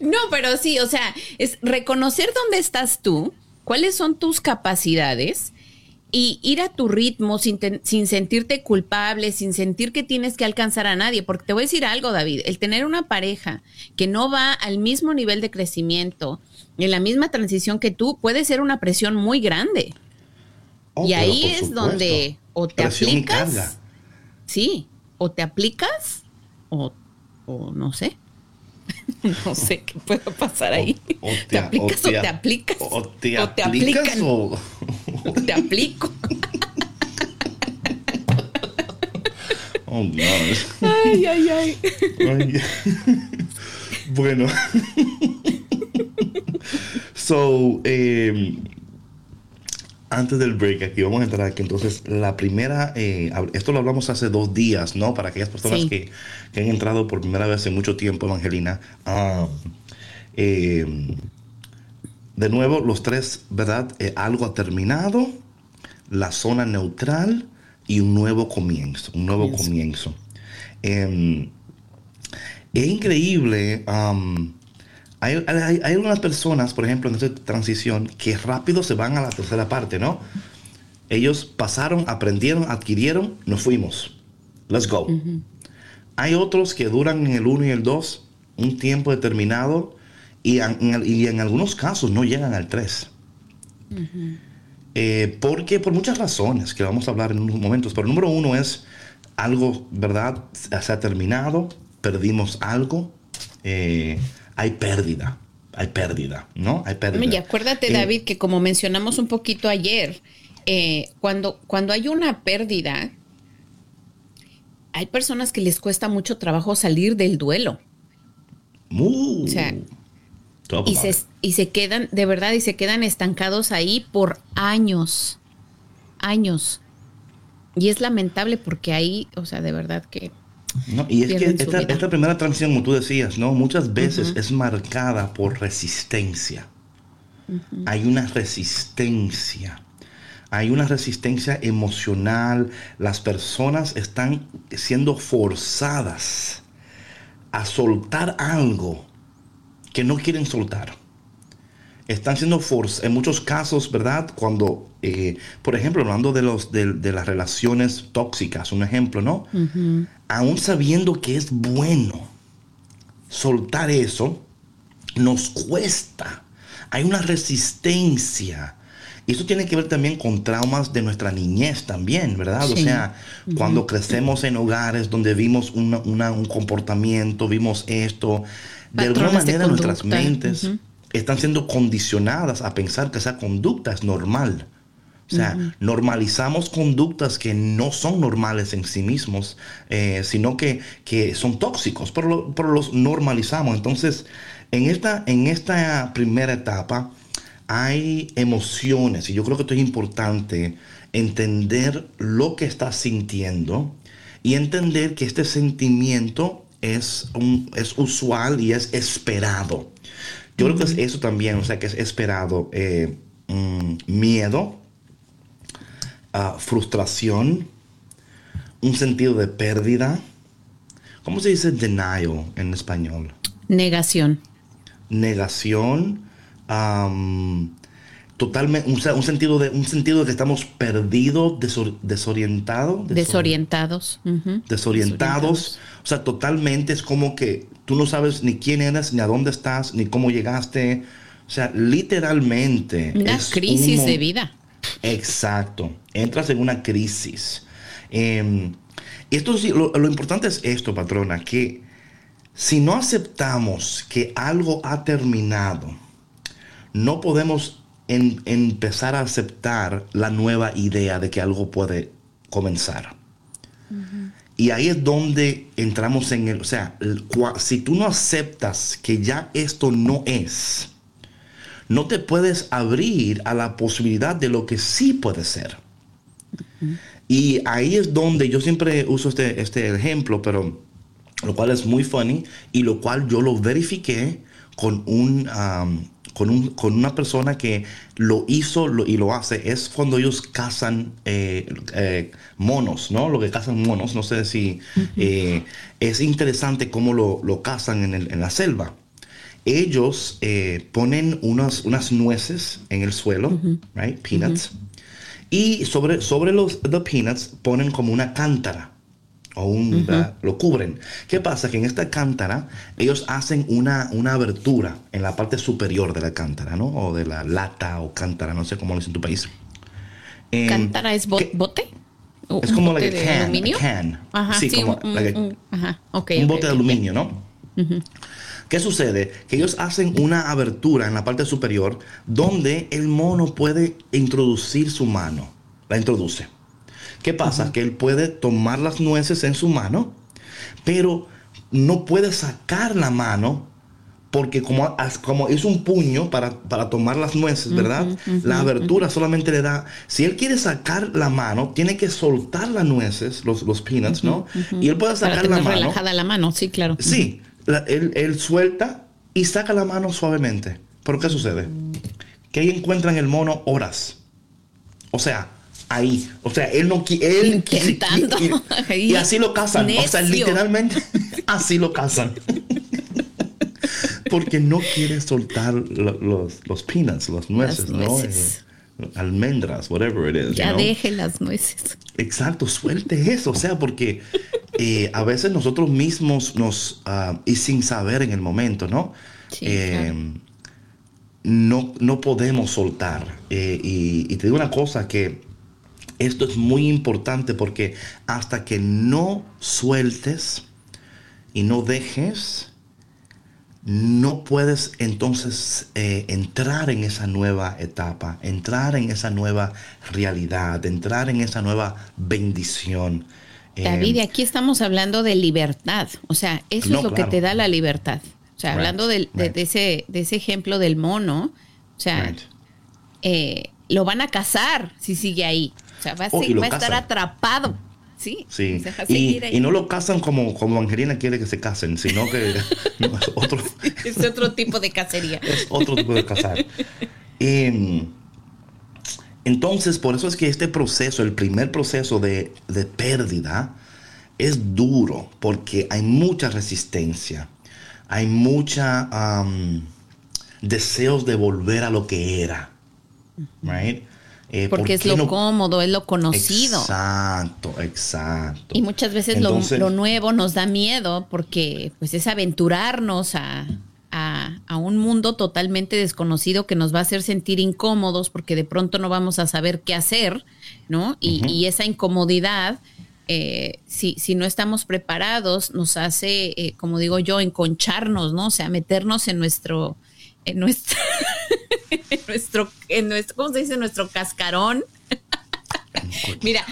no, pero sí, o sea, es reconocer dónde estás tú, cuáles son tus capacidades y ir a tu ritmo sin, sin, sentirte culpable, sin sentir que tienes que alcanzar a nadie. Porque te voy a decir algo, David, el tener una pareja que no va al mismo nivel de crecimiento, en la misma transición que tú, puede ser una presión muy grande. Oh, y ahí es donde o te aplicas. Sí, o te aplicas o, o no sé. no sé qué puede pasar ahí. O, te, aplicas o te, aplicas. O te, aplicas o te aplico. Oh, no. Ay, ay, ay. bueno. so, eh, antes del break, aquí vamos a entrar aquí. Entonces, la primera, eh, esto lo hablamos hace dos días, ¿no? Para aquellas personas que, han entrado por primera vez en mucho tiempo, Evangelina. Ah, eh, de nuevo, los tres, ¿verdad? Eh, algo ha terminado, la zona neutral y un nuevo comienzo, un nuevo comienzo. Em, es increíble. Hay, algunas personas, por ejemplo, en esta transición, que rápido se van a la tercera parte, ¿no? Ellos pasaron, aprendieron, adquirieron, nos fuimos. Let's go. Hay otros que duran en el 1 y el 2 un tiempo determinado y en, algunos casos no llegan al 3. Eh, porque por muchas razones que vamos a hablar en unos momentos. Pero el número uno es algo, ¿verdad? Se ha terminado, perdimos algo. Eh, hay pérdida, hay pérdida, ¿no? Hay pérdida. Y acuérdate, eh, David, que como mencionamos un poquito ayer, eh, cuando, cuando hay una pérdida, hay personas que les cuesta mucho trabajo salir del duelo. o sea, y se, y se quedan, de verdad, y se quedan estancados ahí por años, años. Y es lamentable porque ahí, o sea, de verdad que no, y es que esta, primera transición, como tú decías, ¿no? muchas veces es marcada por resistencia. Hay una resistencia. Hay una resistencia emocional. Las personas están siendo forzadas a soltar algo que no quieren soltar están siendo forzados, en muchos casos, ¿verdad? Cuando, eh, por ejemplo, hablando de, los, de, las relaciones tóxicas, un ejemplo, ¿no? Aún sabiendo que es bueno soltar eso, nos cuesta. Hay una resistencia. Y eso tiene que ver también con traumas de nuestra niñez también, ¿verdad? O sea, cuando crecemos en hogares donde vimos un comportamiento, vimos esto, de alguna manera nuestras mentes están siendo condicionadas a pensar que esa conducta es normal. O sea, normalizamos conductas que no son normales en sí mismos, eh, sino que, son tóxicos, pero, los normalizamos. Entonces, en esta, en esta primera etapa hay emociones y yo creo que esto es importante entender lo que estás sintiendo y entender que este sentimiento es, un, es usual y es esperado. Yo creo que es eso también, o sea, que es esperado. Eh, mm, miedo, frustración, un sentido de pérdida. ¿Cómo se dice denial en español? Negación. Negación. totalmente, un, sentido de, un sentido de que estamos perdidos, desorientados. desorientados. desorientados. O sea, totalmente es como que tú no sabes ni quién eres, ni a dónde estás, ni cómo llegaste. O sea, literalmente. Una crisis de vida. Exacto. Entras en una crisis. Eh, esto lo, lo importante es esto, patrona, que si no aceptamos que algo ha terminado, no podemos empezar a aceptar la nueva idea de que algo puede comenzar. Y ahí es donde entramos en el, o sea, si tú no aceptas que ya esto no es, no te puedes abrir a la posibilidad de lo que sí puede ser. Y ahí es donde yo siempre uso este, este ejemplo, pero lo cual es muy funny y lo cual yo lo verifiqué con un, con, una persona que lo hizo y lo hace, es cuando ellos cazan eh, eh, monos, ¿no? Lo que cazan monos, no sé si eh, es interesante cómo lo, lo cazan en, la selva. Ellos ponen unas, unas nueces en el suelo, right? Peanuts. Y sobre, sobre los the peanuts ponen como una cántara o un, lo cubren. ¿Qué pasa? Que en esta cántara ellos hacen una, una abertura en la parte superior de la cántara, ¿no? O de la lata o cántara, no sé cómo lo dice en tu país. Em, ¿Cántara es bote? Es como like bote a de can, can. Ajá, sí, sí, como un, like a- un- ajá, ok, un bote de ok. aluminio, ¿no? ¿Qué sucede? Que ellos hacen una abertura en la parte superior donde el mono puede introducir su mano. La introduce. ¿Qué pasa? Que él puede tomar las nueces en su mano, pero no puede sacar la mano porque como, como es un puño para, para tomar las nueces, ¿verdad? la abertura solamente le da, si él quiere sacar la mano, tiene que soltar las nueces, los, los peanuts, ¿no? Y él puede Para sacar la mano. relajada la mano, sí, claro. Sí, la- él, él suelta y saca la mano suavemente. ¿Pero qué sucede? Que ahí encuentran el mono horas. O sea, ahí. O sea, él no quiere. Intentando. Y, y- y así lo cazan. O sea, literalmente así lo cazan. Porque no quiere soltar lo- los, los peanuts, los nueces, Las ¿no? nueces. Eh, almendras, whatever it is. Ya you know? deje las nueces. Exacto, suelte eso, o sea, porque eh, a veces nosotros mismos nos, ah, y sin saber en el momento, ¿no? Sí, Eh, claro. no, no podemos soltar. Eh, y, y te digo una cosa, que esto es muy importante porque hasta que no sueltes y no dejes, no puedes entonces eh, entrar en esa nueva etapa, entrar en esa nueva realidad, entrar en esa nueva bendición. David, y aquí estamos hablando de libertad. O sea, eso No, es lo claro. que te da la libertad. O sea, Right, hablando de, right. de ese, de ese ejemplo del mono, o sea, right. eh, lo van a cazar si sigue ahí. O sea, va a, Oh, va a estar atrapado. Sí. Sí, Se y, no lo casan como, como Angelina quiere que se casen, sino que no, es otro, Es otro tipo de cacería. es otro tipo de casar. Em, entonces, por eso es que este proceso, el primer proceso de, de pérdida, es duro, porque hay mucha resistencia, hay mucha deseos de volver a lo que era, right? Eh, ¿por Porque es lo no- cómodo, es lo conocido. Exacto, exacto. Y muchas veces lo- lo, nuevo nos da miedo porque pues es aventurarnos a, a- a un mundo totalmente desconocido que nos va a hacer sentir incómodos porque de pronto no vamos a saber qué hacer, ¿no? Y, y esa incomodidad, eh, si, si no estamos preparados, nos hace, eh, como digo yo, enconcharnos, ¿no? O sea, meternos en nuestro, en nuestro, en nuestro, en nuestro, ¿cómo se dice? Nuestro cascarón. Mira,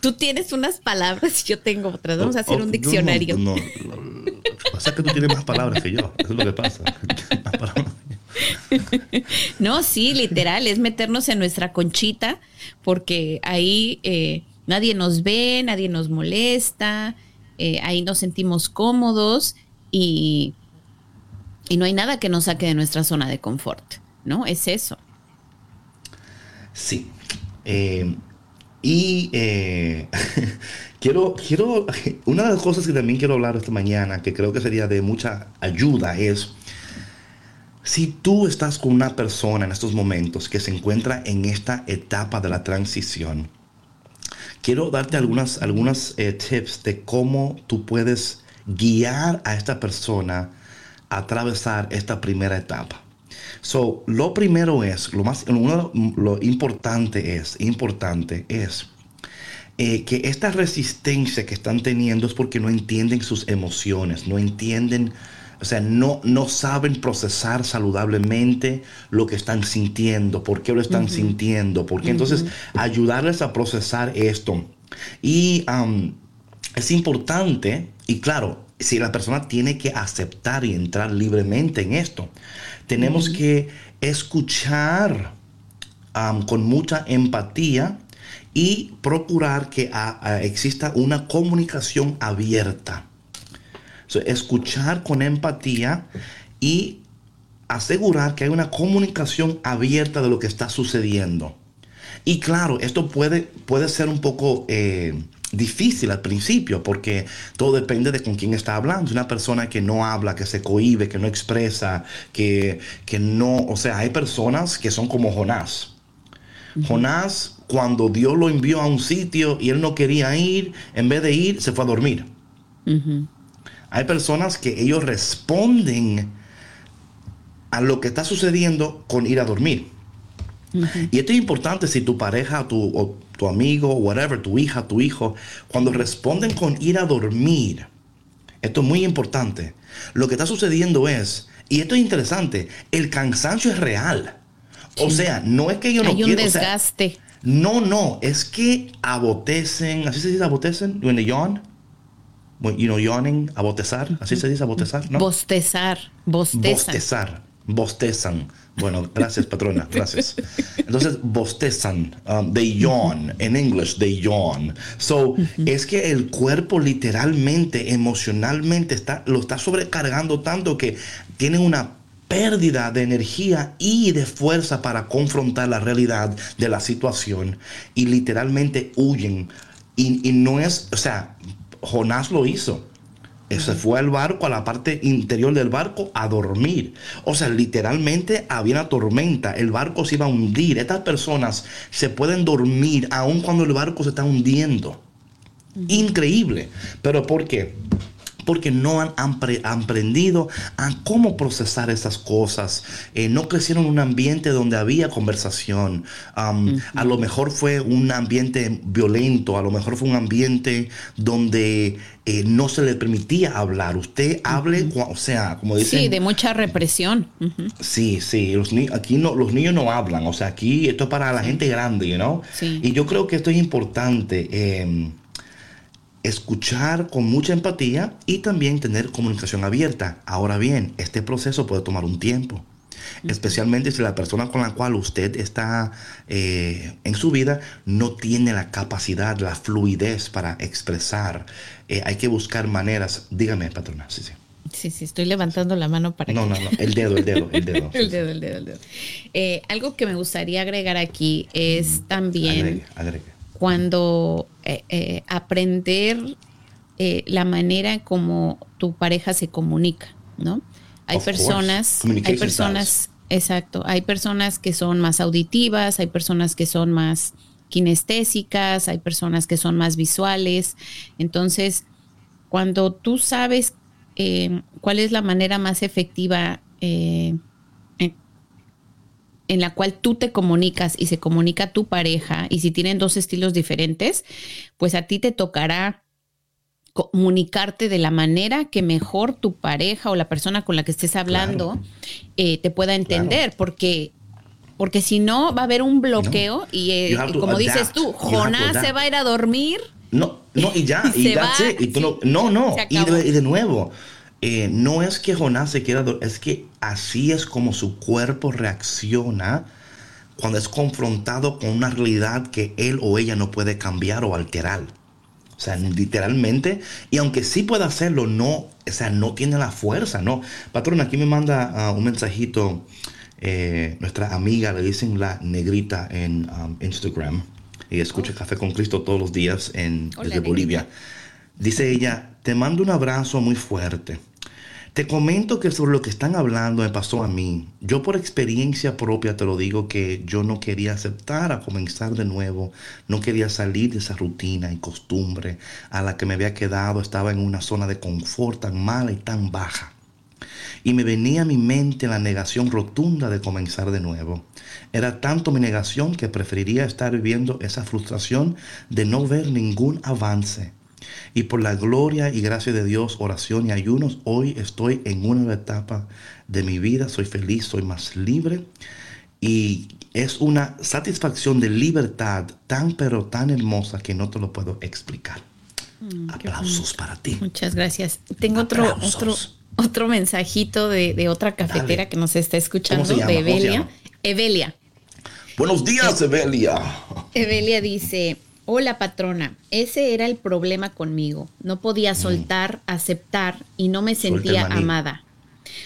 tú tienes unas palabras y yo tengo otras. Vamos a hacer un diccionario. No, no, no, pasa que tú tienes más palabras que yo. Eso es lo que pasa. No, sí, literal, es meternos en nuestra conchita, porque ahí eh, nadie nos ve, nadie nos molesta, eh, ahí nos sentimos cómodos y, y no hay nada que nos saque de nuestra zona de confort, ¿no? Es eso. Sí. Eh, y eh, quiero, quiero, una de las cosas que también quiero hablar esta mañana, que creo que sería de mucha ayuda, es si tú estás con una persona en estos momentos que se encuentra en esta etapa de la transición, quiero darte algunas, algunas eh, tips de cómo tú puedes guiar a esta persona a atravesar esta primera etapa. So, lo primero es, lo más, uno, lo importante es, importante es eh, que esta resistencia que están teniendo es porque no entienden sus emociones, no entienden, o sea, no, no saben procesar saludablemente lo que están sintiendo, por qué lo están sintiendo, porque entonces ayudarles a procesar esto. Y am, es importante, y claro, si la persona tiene que aceptar y entrar libremente en esto, tenemos que escuchar con mucha empatía y procurar que ah, ah, exista una comunicación abierta. So, escuchar con empatía y asegurar que hay una comunicación abierta de lo que está sucediendo. Y claro, esto puede, puede ser un poco eh, difícil al principio porque todo depende de con quién está hablando. Una persona que no habla, que se cohíbe, que no expresa, que, que no... O sea, hay personas que son como Jonás. Jonás, cuando Dios lo envió a un sitio y él no quería ir, en vez de ir, se fue a dormir. Hay personas que ellos responden a lo que está sucediendo con ir a dormir. Y esto es importante si tu pareja tu, o tu amigo, whatever, tu hija, tu hijo, cuando responden con ir a dormir, esto es muy importante, lo que está sucediendo es, y esto es interesante, el cansancio es real. O sea, no es que yo no Hay un quiero, o sea, desgaste. no, no, es que abotecen, así se dice abotecen, when they yawn, when, you know, yawning, abotezar, así se dice abotezar, ¿no? Bostezar, bosteza. Bostezar, bostezan. Bueno, gracias patrona, gracias. Entonces, bostezan, um, they yawn, en English, they yawn. So, es que el cuerpo literalmente, emocionalmente, está, lo está sobrecargando tanto que tiene una pérdida de energía y de fuerza para confrontar la realidad de la situación y literalmente huyen. Y, y no es, o sea, Jonás lo hizo. Se fue al barco, a la parte interior del barco, a dormir. O sea, literalmente había una tormenta, el barco se iba a hundir. Estas personas se pueden dormir aun cuando el barco se está hundiendo. Increíble. ¿Pero por qué? Porque no han, han pre- han aprendido a cómo procesar esas cosas. Eh, no crecieron en un ambiente donde había conversación. Um, A lo mejor fue un ambiente violento, a lo mejor fue un ambiente donde eh, no se le permitía hablar. Usted hable, cua- o sea, como dicen. Sí, de mucha represión. Ujú. Sí, sí, los aquí no, los niños no hablan, o sea, aquí esto es para la gente grande, you know? Sí. Y yo creo que esto es importante, eh, escuchar con mucha empatía y también tener comunicación abierta. Ahora bien, este proceso puede tomar un tiempo, especialmente si la persona con la cual usted está eh, en su vida no tiene la capacidad, la fluidez para expresar. Eh, hay que buscar maneras, dígame, patrona, sí, sí. Sí, sí, estoy levantando la mano para No, que... no, no, el dedo, el dedo, el dedo. sí, el sí. dedo, el dedo, el dedo. Eh, algo que me gustaría agregar aquí es también Agregue, agregue. cuando eh, eh, aprender eh, la manera en cómo tu pareja se comunica, ¿no? Hay Of personas, hay personas, exacto, hay personas que son más auditivas, hay personas que son más kinestésicas, hay personas que son más visuales. Entonces, cuando tú sabes cuál es la manera más efectiva eh, en la cual tú te comunicas y se comunica tu pareja, y si tienen dos estilos diferentes, pues a ti te tocará comunicarte de la manera que mejor tu pareja o la persona con la que estés hablando eh, te pueda entender, porque porque si no va a haber un bloqueo y, eh, y como dices tú, Jonás se va a ir a dormir. No, no, y ya, Y y that's va, it. Y tú sí. no, no, no. De, y de nuevo, eh, no es que Jonás se quiera es que así es como su cuerpo reacciona cuando es confrontado con una realidad que él o ella no puede cambiar o alterar. O sea, literalmente, y aunque sí pueda hacerlo, no, o sea, no tiene la fuerza, ¿no? Patrón, aquí me manda ah, un mensajito eh, nuestra amiga, le dicen la negrita en um, Instagram, y escucha Café con Cristo todos los días en, Hola, desde negrita. Bolivia. Dice ella, te mando un abrazo muy fuerte. Te comento que sobre lo que están hablando me pasó a mí. Yo por experiencia propia te lo digo que yo no quería aceptar a comenzar de nuevo. No quería salir de esa rutina y costumbre a la que me había quedado. Estaba en una zona de confort tan mala y tan baja. Y me venía a mi mente la negación rotunda de comenzar de nuevo. Era tanto mi negación que preferiría estar viviendo esa frustración de no ver ningún avance. Y por la gloria y gracia de Dios, oración y ayunos, hoy estoy en una nueva etapa de mi vida. Soy feliz, soy más libre. Y es una satisfacción de libertad tan pero tan hermosa que no te lo puedo explicar. Aplausos para ti. Muchas gracias. Tengo otro, Aplausos. otro, otro mensajito de, de otra cafetera Dale. que nos está escuchando, de ¿Cómo se Evelia. Evelia. Buenos días, Evelia. Evelia dice, hola patrona, ese era el problema conmigo. No podía soltar, aceptar y no me Mm. Suelta sentía amada.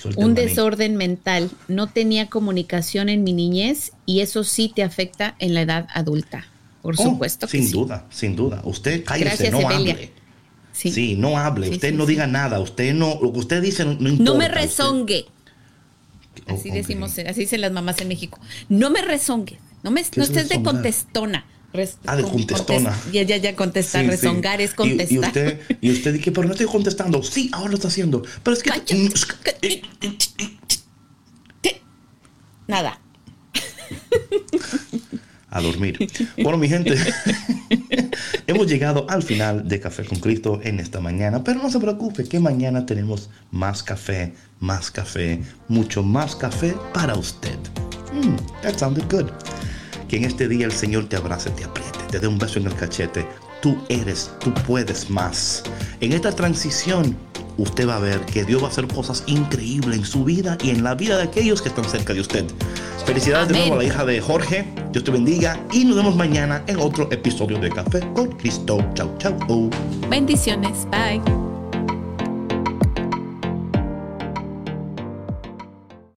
Suelta Un maní. desorden mental, no tenía comunicación en mi niñez y eso sí te afecta en la edad adulta. Por Oh, supuesto que sin sí. duda, sin duda. Usted cállese, Gracias, no Evelia. hable. Sí. Sí. no hable. Sí, usted no diga nada. Usted no, lo que usted dice no, no importa. No me Usted- rezongue. Oh, Así decimos, así dicen las mamás en México. No me rezongue. No, me, ¿Qué no es estés de contestona. Res- Ah, de con- contestona. contes- Ya, ya, ya contestar. Sí, sí. rezongar es Y- contestar. Y, usted, y usted dice, pero no estoy contestando. Sí, ahora lo está haciendo. Pero es que. Cállate. ¿Qué? Nada. a dormir. Bueno, mi gente, hemos llegado al final de Café con Cristo en esta mañana, pero no se preocupe que mañana tenemos más café, más café, mucho más café para usted. Mm, that sounded good. Que en este día el Señor te abrace, te apriete, te dé un beso en el cachete. Tú eres, tú puedes más. En esta transición, usted va a ver que Dios va a hacer cosas increíbles en su vida y en la vida de aquellos que están cerca de usted. Felicidades de nuevo a la hija de Jorge. Dios te bendiga y nos vemos mañana en otro episodio de Café con Cristo. Chau, chau. Bendiciones. Bye.